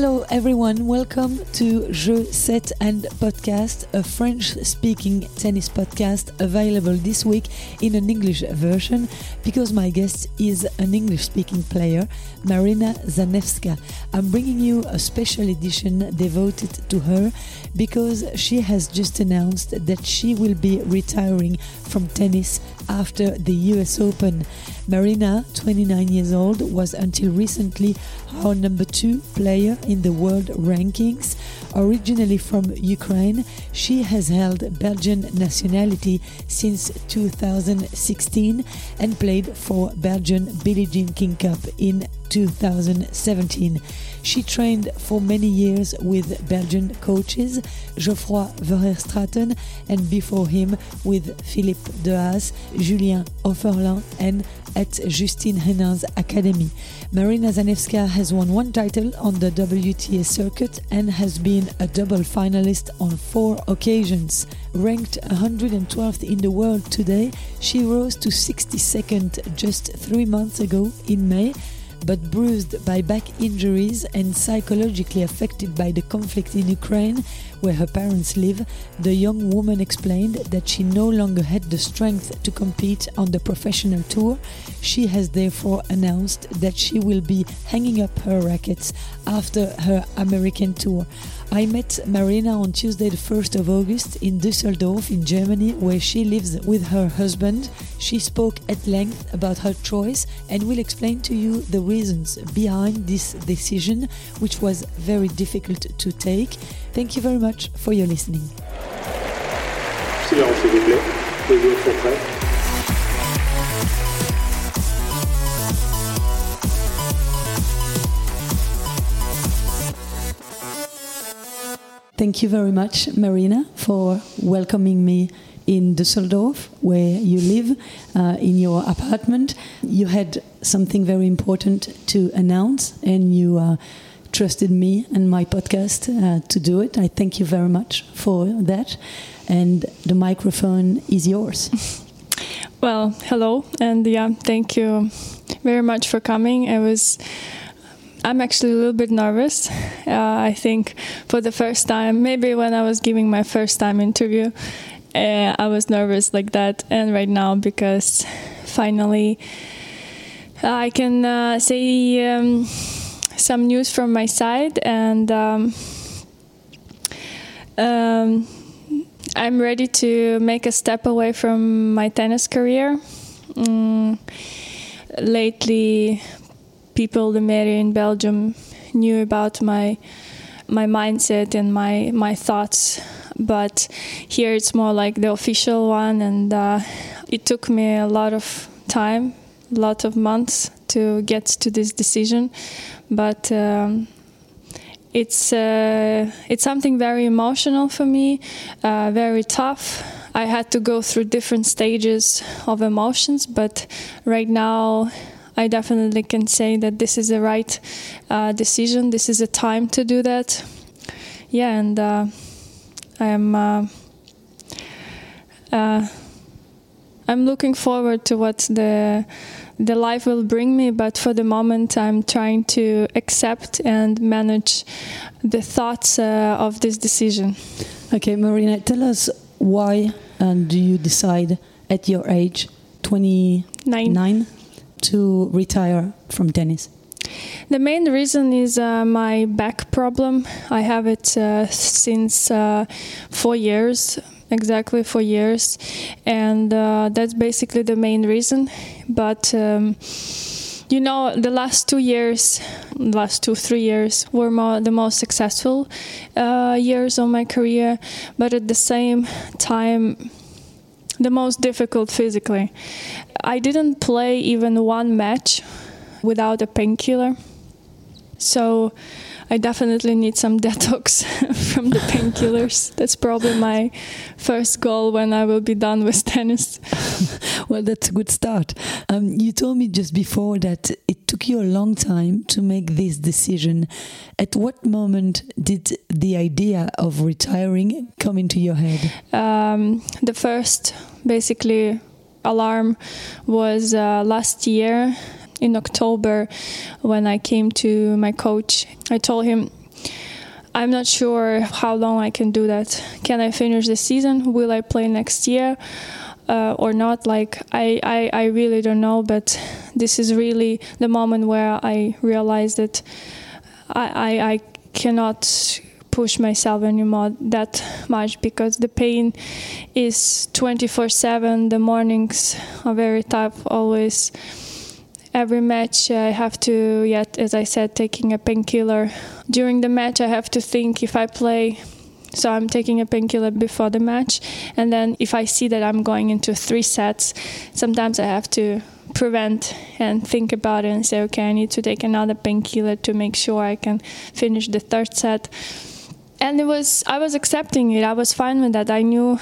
Hello, everyone. Welcome to Jeu Set and Podcast, a French speaking tennis podcast available this week in an English version because my guest is an English speaking player, Marina Zanevska. I'm bringing you a special edition devoted to her because she has just announced that she will be retiring from tennis after the US Open. Marina, 29 years old, was until recently our number two player in the world rankings. Originally from Ukraine, she has held Belgian nationality since 2016 and played for Belgian Billie Jean King Cup in 2017. She trained for many years with Belgian coaches Geoffroy Verheistraeten and before him with Philippe Dehaes, Julien Oefferlin and at Justine Henin's academy. Marina Zanevska has won one title on the WTA circuit and has been a double finalist on four occasions. Ranked 112th in the world today, she rose to 62nd just three months ago in May but bruised by back injuries and psychologically affected by the conflict in Ukraine, where her parents live, the young woman explained that she no longer had the strength to compete on the professional tour. She has therefore announced that she will be hanging up her rackets after her American tour. I met Marina on Tuesday, the 1st of August, in Düsseldorf, in Germany, where she lives with her husband. She spoke at length about her choice and will explain to you the reasons behind this decision, which was very difficult to take. Thank you very much for your listening. Silence, s'il vous plaît. Thank you very much, Marina, for welcoming me in Düsseldorf, where you live, uh, in your apartment. You had something very important to announce, and you uh, trusted me and my podcast uh, to do it. I thank you very much for that. And the microphone is yours. Well, hello, and yeah, thank you very much for coming. It was. I'm actually a little bit nervous. Uh, I think for the first time, maybe when I was giving my first time interview, uh, I was nervous like that, and right now because finally I can uh, say um, some news from my side, and um, um, I'm ready to make a step away from my tennis career. Mm, lately, people, the media in Belgium, knew about my my mindset and my my thoughts, but here it's more like the official one, and uh, it took me a lot of time, a lot of months to get to this decision, but. Um, it's uh, it's something very emotional for me, uh, very tough. I had to go through different stages of emotions, but right now I definitely can say that this is the right uh, decision. This is a time to do that. Yeah, and uh, I am. Uh, uh, I'm looking forward to what the the life will bring me, but for the moment, I'm trying to accept and manage the thoughts uh, of this decision. Okay, Marina, tell us why and do you decide at your age, 29, Nine. To retire from tennis? The main reason is uh, my back problem. I have it uh, since uh, four years, exactly four years, and uh, that's basically the main reason. But um, you know, the last two years, last two three years were more, the most successful uh, years of my career, but at the same time. The most difficult physically. I didn't play even one match without a painkiller. So I definitely need some detox from the painkillers. That's probably my first goal when I will be done with tennis. Well, that's a good start. Um, you told me just before that it took you a long time to make this decision. At what moment did the idea of retiring come into your head? Um, the first, basically, alarm was uh, last year in October when I came to my coach. I told him I'm not sure how long I can do that. Can I finish the season? Will I play next year? Uh, or not like I, I, I really don't know but this is really the moment where i realized that I, I, I cannot push myself anymore that much because the pain is 24 7 the mornings are very tough always. Every match i have to yet as i said taking a painkiller. During the match i have to think if i play. So i'm taking a painkiller before the match and then if i see that i'm going into three sets sometimes i have to prevent and think about it and say okay i need to take another painkiller to make sure i can finish the third set and it was i was accepting it. I was fine with that. I knew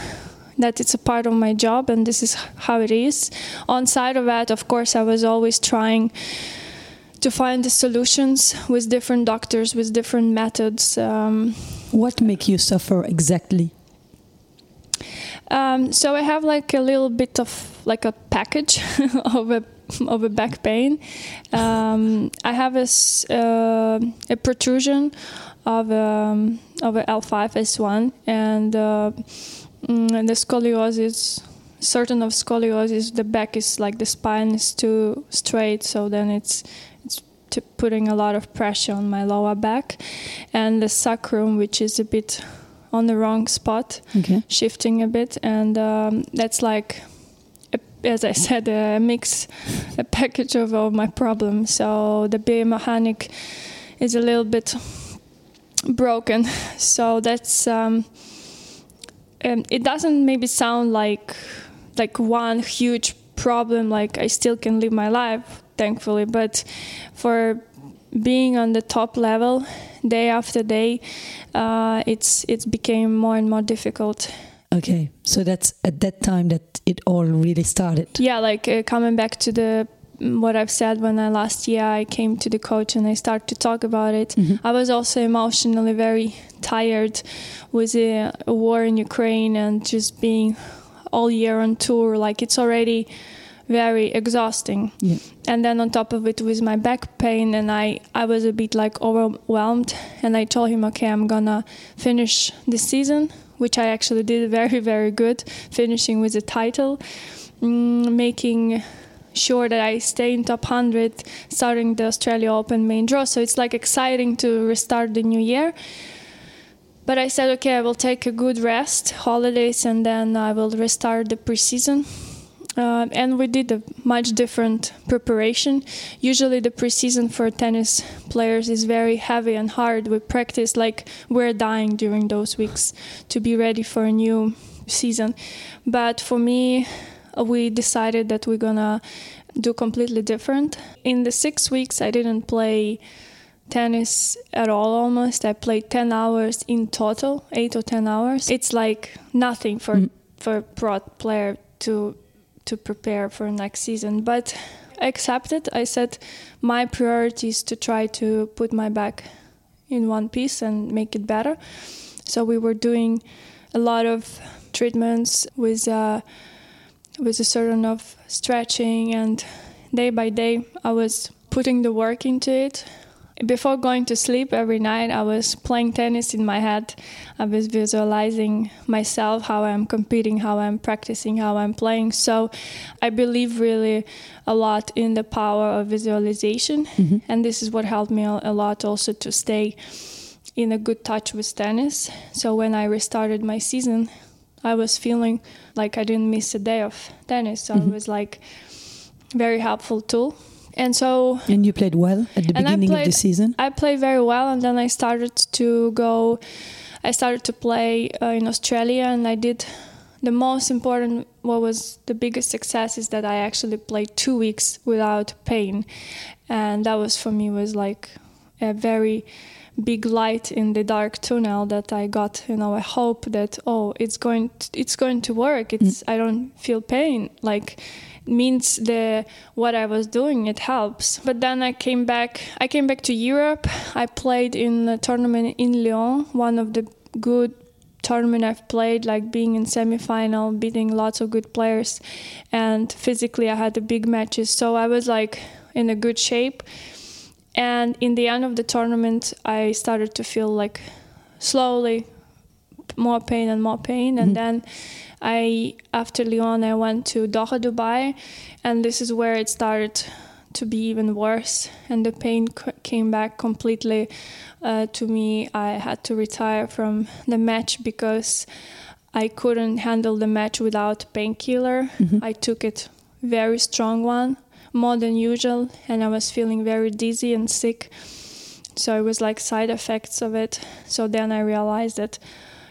that it's a part of my job and this is how it is. On side of that of course i was always trying to find the solutions with different doctors with different methods um, what make you suffer exactly? Um, so i have like a little bit of like a package of a of a back pain. Um, i have a, uh, a protrusion of um, of L5S1, and uh, mm, the scoliosis certain of scoliosis the back is like the spine is too straight so then it's it's putting a lot of pressure on my lower back. And the sacrum which is a bit on the wrong spot okay. shifting a bit. And um, that's like a, as I said a mix a package of all my problems. So the biomechanic is a little bit broken. So that's um, um, it doesn't maybe sound like like one huge problem. Like I still can live my life, thankfully, but for being on the top level day after day, uh, it's it's became more and more difficult. Okay, so that's at that time that it all really started. Yeah, like uh, coming back to the what I've said when I last year I came to the coach and I started to talk about it. Mm-hmm. I was also emotionally very tired with a war in Ukraine and just being all year on tour. Like it's already very exhausting. Yeah. And then on top of it with my back pain and I, I was a bit like overwhelmed and I told him, okay, I'm gonna finish the season, which I actually did very, very good, finishing with a title, mm, making sure that I stay in top 100 starting the Australia Open main draw. So it's like exciting to restart the new year. But I said, okay, I will take a good rest, holidays, and then I will restart the preseason. Uh, and we did a much different preparation. Usually, the preseason for tennis players is very heavy and hard. We practice like we're dying during those weeks to be ready for a new season. But for me, we decided that we're gonna do completely different. In the six weeks, I didn't play tennis at all almost. I played 10 hours in total, 8 or 10 hours. It's like nothing for mm. for a pro player to to prepare for next season, but I accepted. I said my priority is to try to put my back in one piece and make it better. So we were doing a lot of treatments with uh, with a certain of stretching and day by day I was putting the work into it. Before going to sleep every night, I was playing tennis in my head. I was visualizing myself, how I'm competing, how I'm practicing, how I'm playing. So I believe really a lot in the power of visualization. Mm-hmm. And this is what helped me a lot also to stay in a good touch with tennis. So when I restarted my season, I was feeling like I didn't miss a day of tennis. So mm-hmm. it was like very helpful tool. And so And you played well at the beginning played, of the season? I played very well and then I started to go I started to play uh, in Australia and I did the most important what was the biggest success is that I actually played 2 weeks without pain. And that was for me was like a very big light in the dark tunnel that I got. You know, I hope that oh, it's going to, it's going to work. It's mm. I don't feel pain. Like means the what I was doing it helps. But then I came back. I came back to Europe. I played in a tournament in Lyon, one of the good tournament I've played, like being in semi-final, beating lots of good players, and physically I had the big matches. So I was like in a good shape and in the end of the tournament, I started to feel like slowly more pain and more pain. And then i after lyon i went to doha dubai. And this is where it started to be even worse. And the pain c- came back completely uh, to me. I had to retire from the match because i couldn't handle the match without painkiller. I took it very strong one more than usual and i was feeling very dizzy and sick. So it was like side effects of it. So then i realized that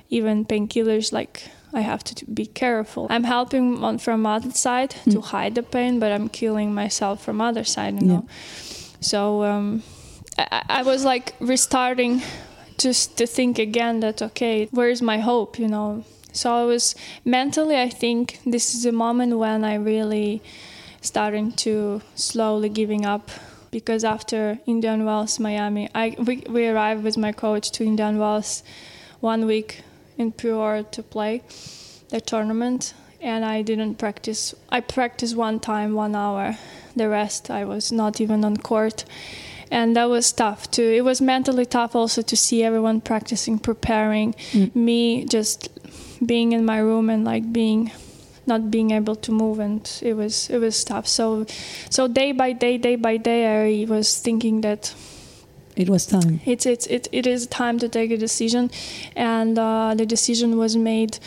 even painkillers like i have to be careful. I'm helping on from other side to hide the pain but i'm killing myself from other side you Yeah. know? So um, I, I- was like restarting just to think again that okay where's my hope you know? So i was mentally i think this is a moment when i really starting to slowly giving up because after indian wells miami i we, we arrived with my coach to indian wells one week in pure to play the tournament and i didn't practice i practiced one time one hour. The rest i was not even on court. And that was tough too it was mentally tough also to see everyone practicing preparing mm. me just being in my room and like being not being able to move and it was it was tough. So so day by day day by day i was thinking that It was time. it's it's it, it is time to take a decision. And uh, the decision was made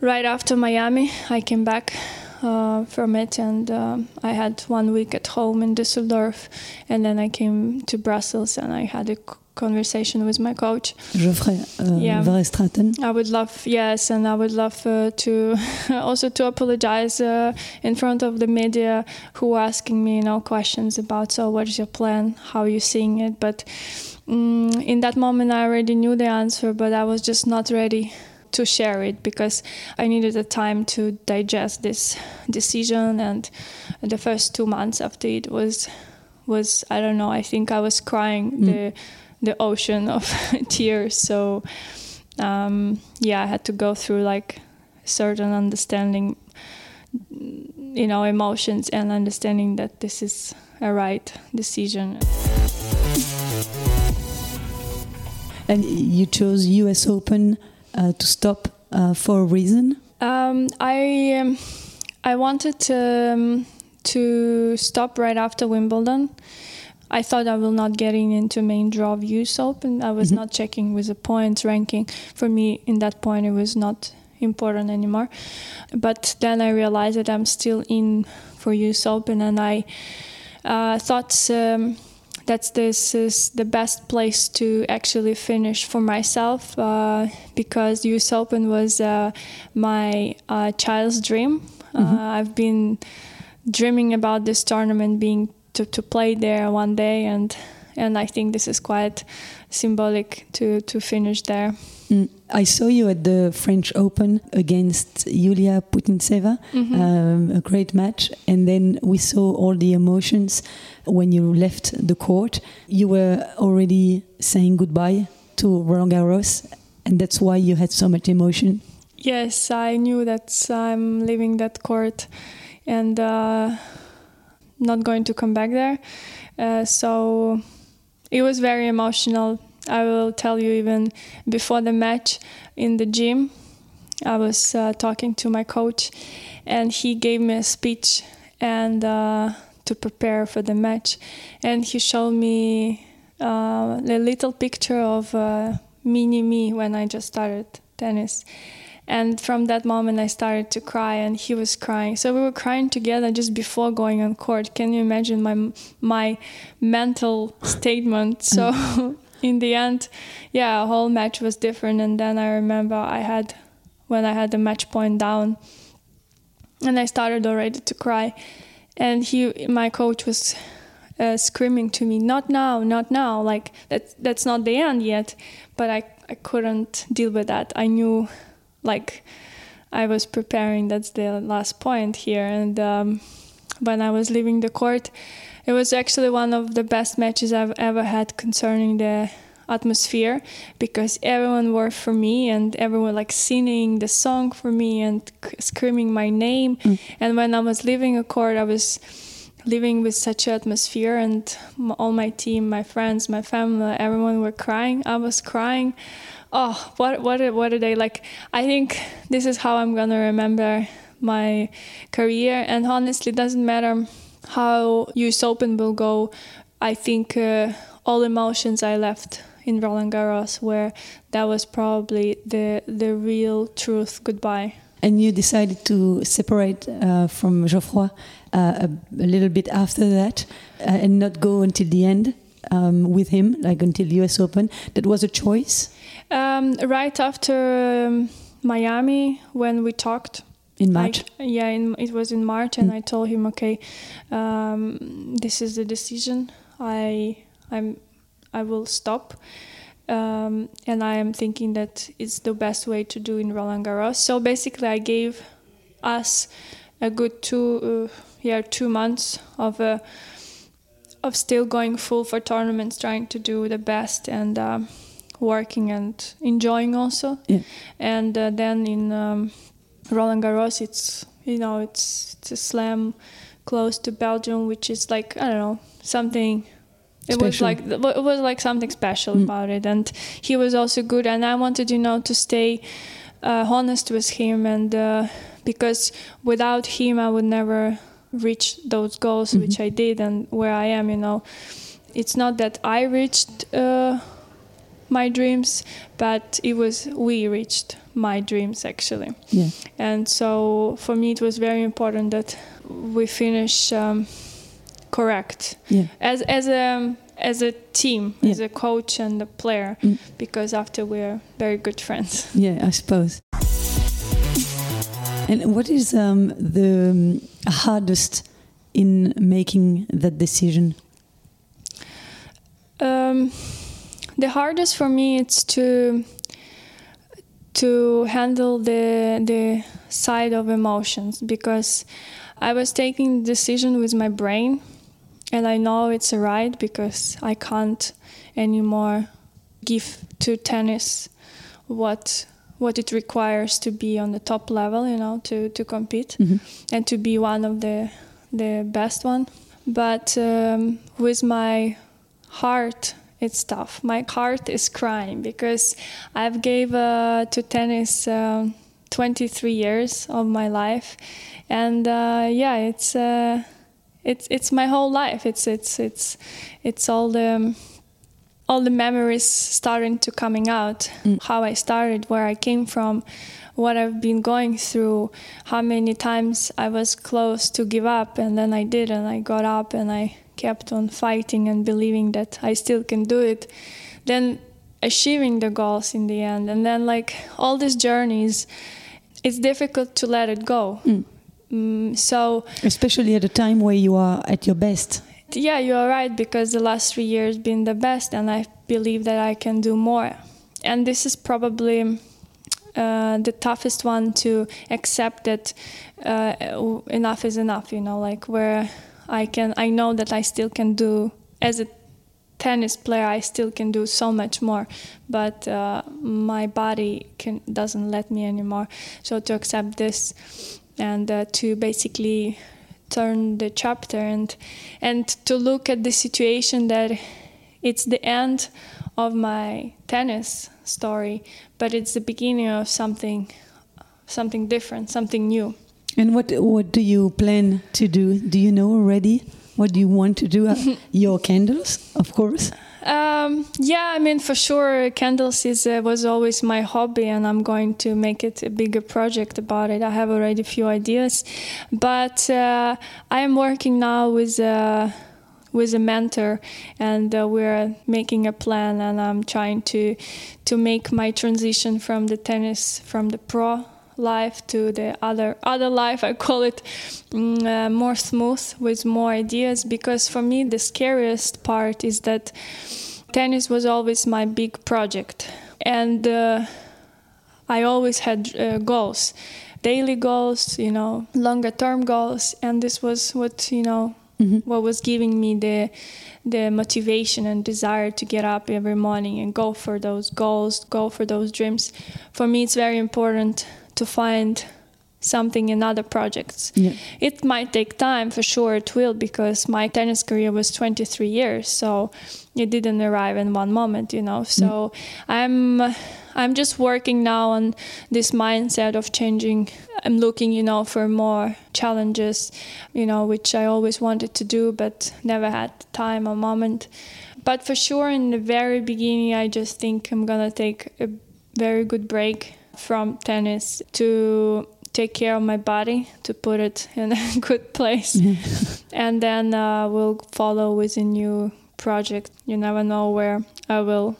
right after miami. I came back uh, from it and um, i had one week at home in düsseldorf. And then i came to brussels and i had a conversation with my coach Geoffrey uh, Yeah. I would love, yes, and I would love uh, to also to apologize uh, in front of the media who were asking me, you know, questions about so what is your plan, how are you seeing it. But mm in that moment, I already knew the answer, but I was just not ready to share it because I needed a time to digest this decision. And the first two months after it was was I don't know. I think I was crying the the ocean of tears. So um, yeah, I had to go through like certain understanding, you know, emotions and understanding that this is a right decision. And you chose US Open uh, to stop uh, for a reason. Um, I um, I wanted to, um, to stop right after Wimbledon. I thought I will not getting into main draw of US Open. I was not checking with the points ranking. For me, in that point, it was not important anymore. But then I realized that I'm still in for US Open, and I uh, thought um, that this is the best place to actually finish for myself uh, because US Open was uh, my uh, child's dream. Uh, I've been dreaming about this tournament being to, to play there one day and and I think this is quite symbolic to, to finish there. Mm. I saw you at the French Open against Yulia Putintseva, um, a great match. And then we saw all the emotions when you left the court. You were already saying goodbye to Roland Garros, and that's why you had so much emotion. Yes, I knew that I'm leaving that court and uh, not going to come back there. Uh, so it was very emotional. I will tell you, even before the match in the gym, I was uh, talking to my coach, and he gave me a speech and uh, to prepare for the match, and he showed me uh, a little picture of uh, mini me when I just started tennis. And from that moment, I started to cry, and he was crying. So we were crying together just before going on court. Can you imagine my my mental statement? So in the end, yeah, a whole match was different. And then I remember I had when I had the match point down, and I started already to cry. And he, my coach, was uh, screaming to me, "Not now, not now!" Like that. That's not the end yet. But I, I couldn't deal with that. I knew, like, I was preparing. That's the last point here. And um, when I was leaving the court, it was actually one of the best matches I've ever had concerning the atmosphere because everyone were for me and everyone like singing the song for me and c- screaming my name and when i was leaving a court i was living with such atmosphere and m- all my team my friends my family everyone were crying i was crying oh, what what are- what are they like? I think this is how I'm gonna remember my career, and honestly, doesn't matter how US Open will go. I think uh, all emotions I left in Roland Garros where that was probably the the real truth goodbye. And you decided to separate uh, from Geoffroy uh, a, a little bit after that uh, and not go until the end um, with him, like until US Open. That was a choice Um, right after um, Miami, when we talked, in March. I, yeah, in, it was in March, and I told him, okay, um, this is the decision. I I'm I will stop, um, and I am thinking that it's the best way to do in Roland Garros. So basically, I gave us a good two uh, yeah two months of uh, of still going full for tournaments, trying to do the best and. Um, working and enjoying also Yeah. and uh, then in um, Roland Garros, it's you know it's it's a slam close to Belgium, which is like I don't know something. It was like it was like something special Mm. about it, and he was also good. And I wanted you know to stay uh, honest with him, and uh, because without him, I would never reach those goals Mhm. which I did, and where I am. You know, it's not that I reached. Uh, my dreams, but it was we reached my dreams actually. Yeah. And so for me, it was very important that we finish um, correct Yeah. as as a as a team, Yeah. as a coach and a player, Mm. because after we're very good friends. Yeah, I suppose. And what is um, the um, hardest in making that decision? Um, the hardest for me it's to to handle the the side of emotions because I was taking the decision with my brain and I know it's a right because I can't anymore give to tennis what what it requires to be on the top level, you know, to, to compete Mhm. and to be one of the the best one. But um, with my heart, it's tough. My heart is crying because I've gave uh, to tennis um 23 years of my life, and uh, yeah, it's uh, it's it's my whole life. It's it's it's it's all the all the memories starting to coming out. Mm. How I started, where I came from, what I've been going through, how many times I was close to give up, and then I did, and I got up, and I kept on fighting and believing that I still can do it. Then achieving the goals in the end, and then like all these journeys, it's difficult to let it go. Mm. Mm, so Especially at a time where you are at your best. yeah, you are right because the last three years been the best, and I believe that I can do more. And this is probably uh, the toughest one to accept that uh, enough is enough. You know, like where I can, I know that I still can do as a tennis player. I still can do so much more, but uh, my body can doesn't let me anymore. So to accept this and uh, to basically turn the chapter and and to look at the situation that it's the end of my tennis story but it's the beginning of something something different something new And what what do you plan to do? Do you know already? What do you want to do? Uh, your candles, of course. Um, yeah, I mean, for sure, candles is uh, was always my hobby, and I'm going to make it a bigger project about it. I have already a few ideas, but uh, I am working now with a with a mentor, and uh, we're making a plan, and I'm trying to to make my transition from the tennis from the pro life to the other other life i call it mm, uh, more smooth with more ideas because for me the scariest part is that tennis was always my big project and uh, i always had uh, goals daily goals you know longer term goals and this was what you know Mhm. what was giving me the the motivation and desire to get up every morning and go for those goals, go for those dreams. For me, it's very important to find something in other projects. Yeah. It might take time, for sure it will, because my tennis career was 23 years, so it didn't arrive in one moment, you know. So mm. I'm I'm just working now on this mindset of changing. I'm looking, you know, for more challenges, you know, which I always wanted to do but never had time or moment. But for sure, in the very beginning, I just think I'm gonna take a very good break from tennis to take care of my body to put it in a good place. And then uh, we'll follow with a new project. You never know where i will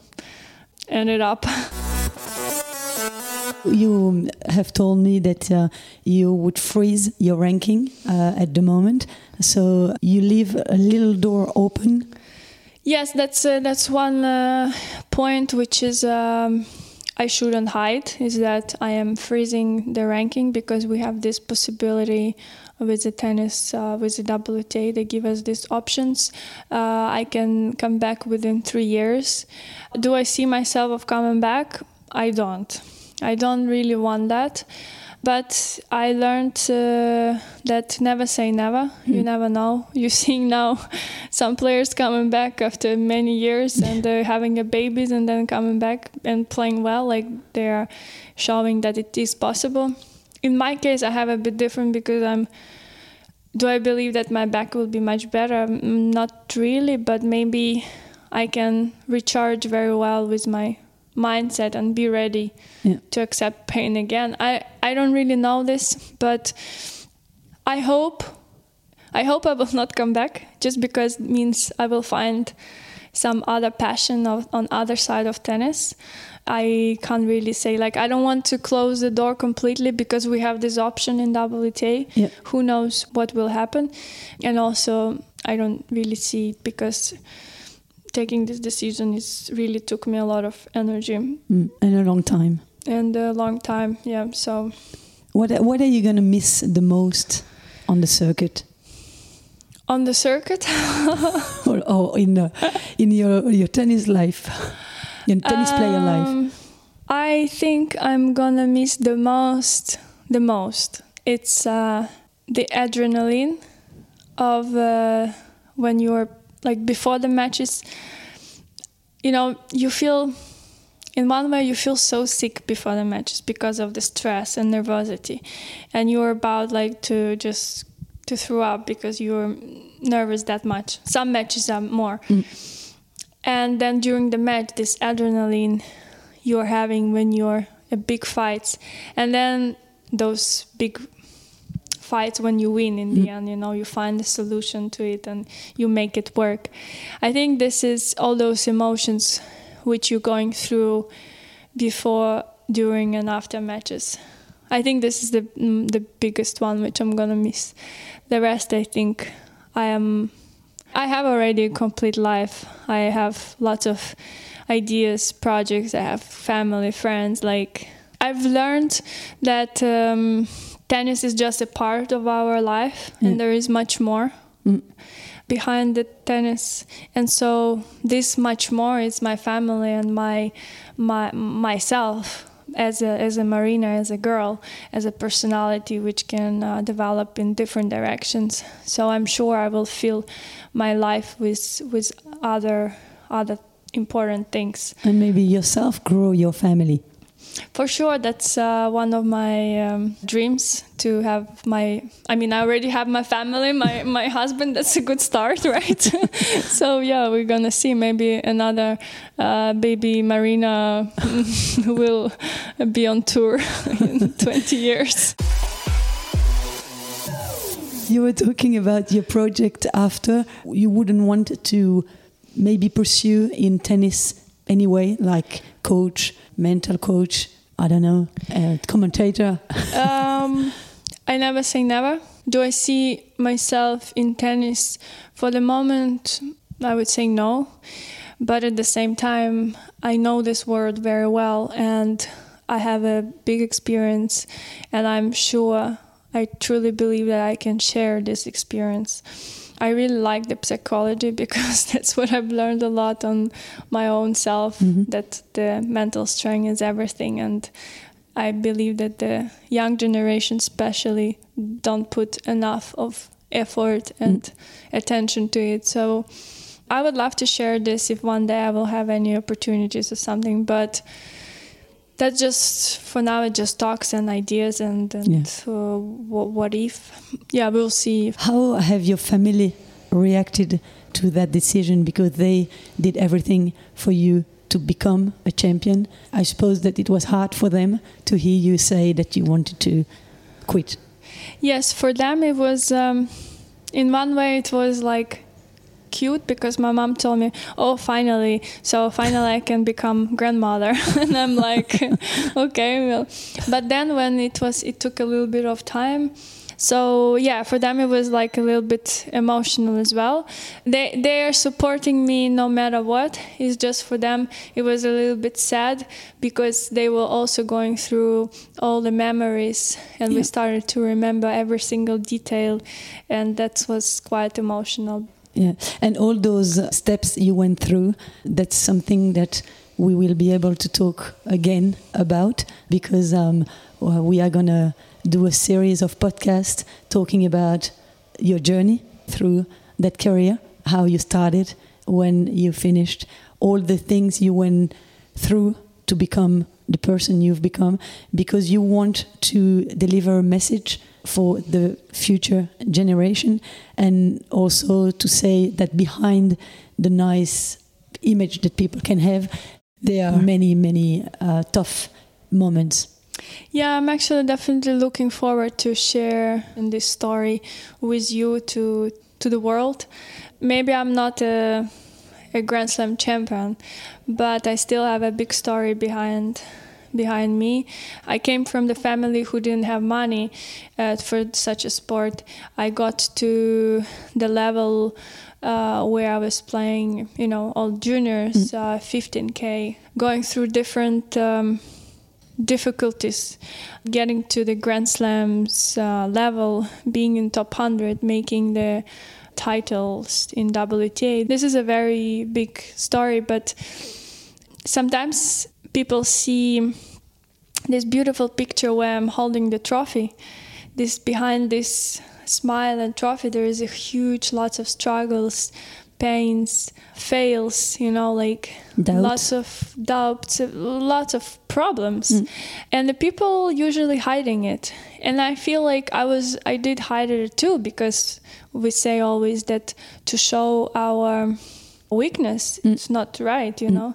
end it up. You have told me that uh, you would freeze your ranking uh, at the moment, so you leave a little door open. yes that's uh, that's one uh, point which is um, i shouldn't hide is that i am freezing the ranking because we have this possibility with the tennis uh, with the WTA they give us these options. Uh, I can come back within three years. Do I see myself of coming back? I don't. I don't really want that but I learned uh, that never say never. You never know. You're seeing now some players coming back after many years and they're having a babies and then coming back and playing well like they're showing that it is possible. In my case i have a bit different because i'm do i believe that my back will be much better? Mm, not really but maybe i can recharge very well with my mindset and be ready Yeah. to accept pain again i i don't really know this but i hope i hope i will not come back just because it means i will find some other passion of, on other side of tennis i can't really say like i don't want to close the door completely because we have this option in wta Yeah. who knows what will happen and also i don't really see it because taking this decision is really took me a lot of energy Mm, and a long time. and a long time yeah so What what are you going to miss the most on the circuit, on the circuit or, or in uh, in your your tennis life, your tennis player life? Um, I think I'm gonna miss the most. The most. It's uh, the adrenaline of uh, when you're like before the matches. You know, you feel. In one way, you feel so sick before the matches because of the stress and nervosity, and you're about like to just to throw up because you're nervous that much. Some matches are more, mm. and then during the match, this adrenaline you're having when you're a big fights, and then those big fights when you win in the end, you know, you find a solution to it and you make it work. I think this is all those emotions which you're going through before, during, and after matches. I think this is the mm, the biggest one which I'm gonna miss. The rest, I think, I am. I have already a complete life. I have lots of ideas, projects. I have family, friends. Like I've learned that um, tennis is just a part of our life, Yeah. and there is much more Mm. behind the tennis. And so this much more is my family and my my myself as a as a marina, as a girl, as a personality which can uh, develop in different directions. So I'm sure I will fill my life with with other other important things. And maybe yourself grow your family. For sure, that's uh, one of my um, dreams to have my. I mean, I already have my family, my my husband. That's a good start, right? so yeah, we're gonna see. Maybe another uh, baby Marina will be on tour in 20 years. You were talking about your project after. You wouldn't want to maybe pursue in tennis anyway, like coach, mental coach, I don't know, uh, commentator. um, I never say never. Do I see myself in tennis? For the moment, I would say no. But at the same time, I know this world very well and I have a big experience, and I'm sure, I truly believe that I can share this experience. I really like the psychology because that's what I've learned a lot on my own self that the mental strength is everything and I believe that the young generation, especially, don't put enough of effort and mm. attention to it. So I would love to share this if one day I will have any opportunities or something, but that just for now it just talks and ideas and, and yeah. uh, what, what if? Yeah we'll see. How have your family reacted to that decision? Because they did everything for you to become a champion. I suppose that it was hard for them to hear you say that you wanted to quit. Yes for them it was um, in one way it was like cute because my mom told me, "Oh, finally! So finally I can become grandmother." and I'm like, "Okay, well." But then when it was, it took a little bit of time. So yeah, for them it was like a little bit emotional as well. They they are supporting me no matter what. It's just for them it was a little bit sad because they were also going through all the memories and yeah. we started to remember every single detail and that was quite emotional. Yeah, and all those steps you went through, that's something that we will be able to talk again about because um, we are going to do a series of podcasts talking about your journey through that career, how you started, when you finished, all the things you went through to become the person you've become, because you want to deliver a message for the future generation and also to say that behind the nice image that people can have there are many many uh, tough moments. Yeah i'm actually definitely looking forward to share this story with you to to the world. Maybe i'm not a, a grand slam champion but i still have a big story behind behind me. I came from the family who didn't have money uh, for such a sport. I got to the level uh, where I was playing, you know, all juniors, mm. uh, 15k, going through different. Um, difficulties getting to the grand slams uh, level being in top 100 making the titles in wta this is a very big story but sometimes people see this beautiful picture where I'm holding the trophy. This behind this smile and trophy, there is a huge lots of struggles, pains, fails. You know, like Doubt. lots of doubts, lots of problems, mm. and the people usually hiding it. And I feel like I was, I did hide it too because we say always that to show our weakness mm. is not right. You mm. know,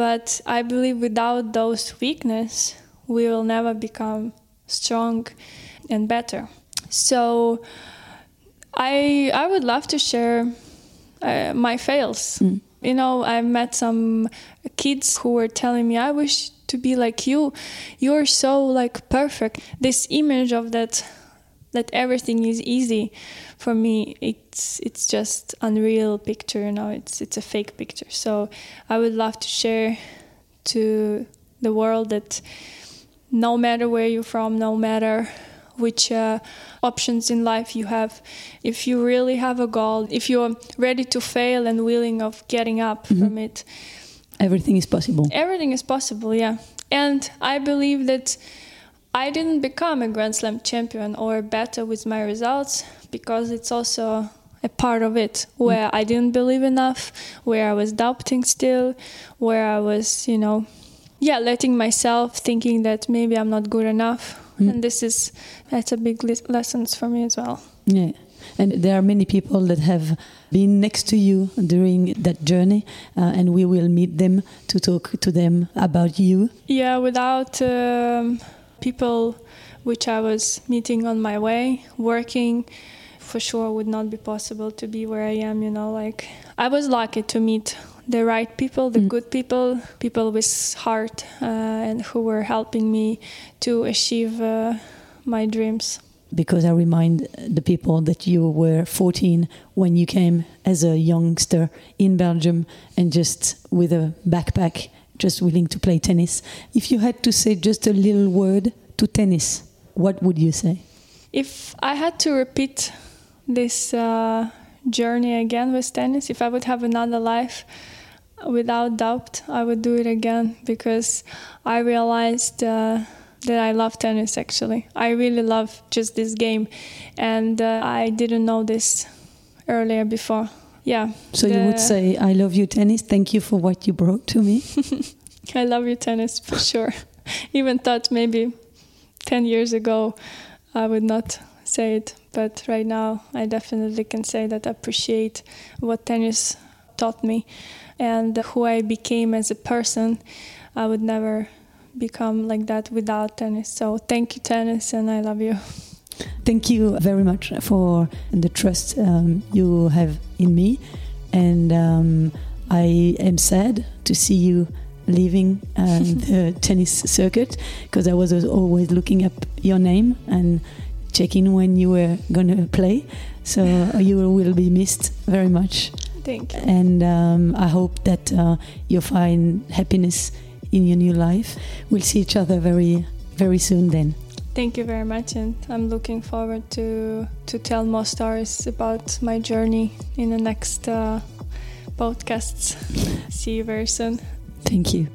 but I believe without those weakness, we will never become strong and better. So I I would love to share uh, my fails. Mm. You know, I met some kids who were telling me, "I wish to be like you. You're so like perfect." This image of that that everything is easy. For me it's it's just unreal picture you know it's it's a fake picture. So i would love to share to the world that no matter where you're from no matter which uh, options in life you have if you really have a goal if you're ready to fail and willing of getting up mm-hmm. from it. Everything is possible. Everything is possible yeah. And i believe that I didn't become a Grand Slam champion or better with my results because it's also a part of it where mm. I didn't believe enough, where I was doubting still, where I was, you know, yeah, letting myself thinking that maybe I'm not good enough. Mm. And this is that's a big le- lessons for me as well. Yeah. And there are many people that have been next to you during that journey, uh, and we will meet them to talk to them about you. Yeah, without um, people which I was meeting on my way, working, for sure would not be possible to be where I am, you know, like I was lucky to meet the right people, the mm. good people, people with heart uh, and who were helping me to achieve uh, my dreams. Because I remind the people that you were 14 when you came as a youngster in Belgium and just with a backpack just willing to play tennis. If you had to say just a little word to tennis, what would you say? If I had to repeat this uh, journey again with tennis, if I would have another life, without doubt, I would do it again because I realized uh, that I love tennis actually. I really love just this game, and uh, I didn't know this earlier before. Yeah. So you would say, I love you, tennis. Thank you for what you brought to me. I love you, tennis, for sure. Even thought maybe 10 years ago I would not say it, but right now I definitely can say that I appreciate what tennis taught me and who I became as a person. I would never become like that without tennis. So thank you, tennis, and I love you. Thank you very much for the trust um, you have in me. And um, I am sad to see you leaving uh, the tennis circuit because I was always looking up your name and checking when you were going to play. So you will be missed very much. Thank you. And um, I hope that uh, you find happiness in your new life. We'll see each other very, very soon then. Thank you very much, and I'm looking forward to to tell more stories about my journey in the next uh, podcasts. See you very soon. Thank you.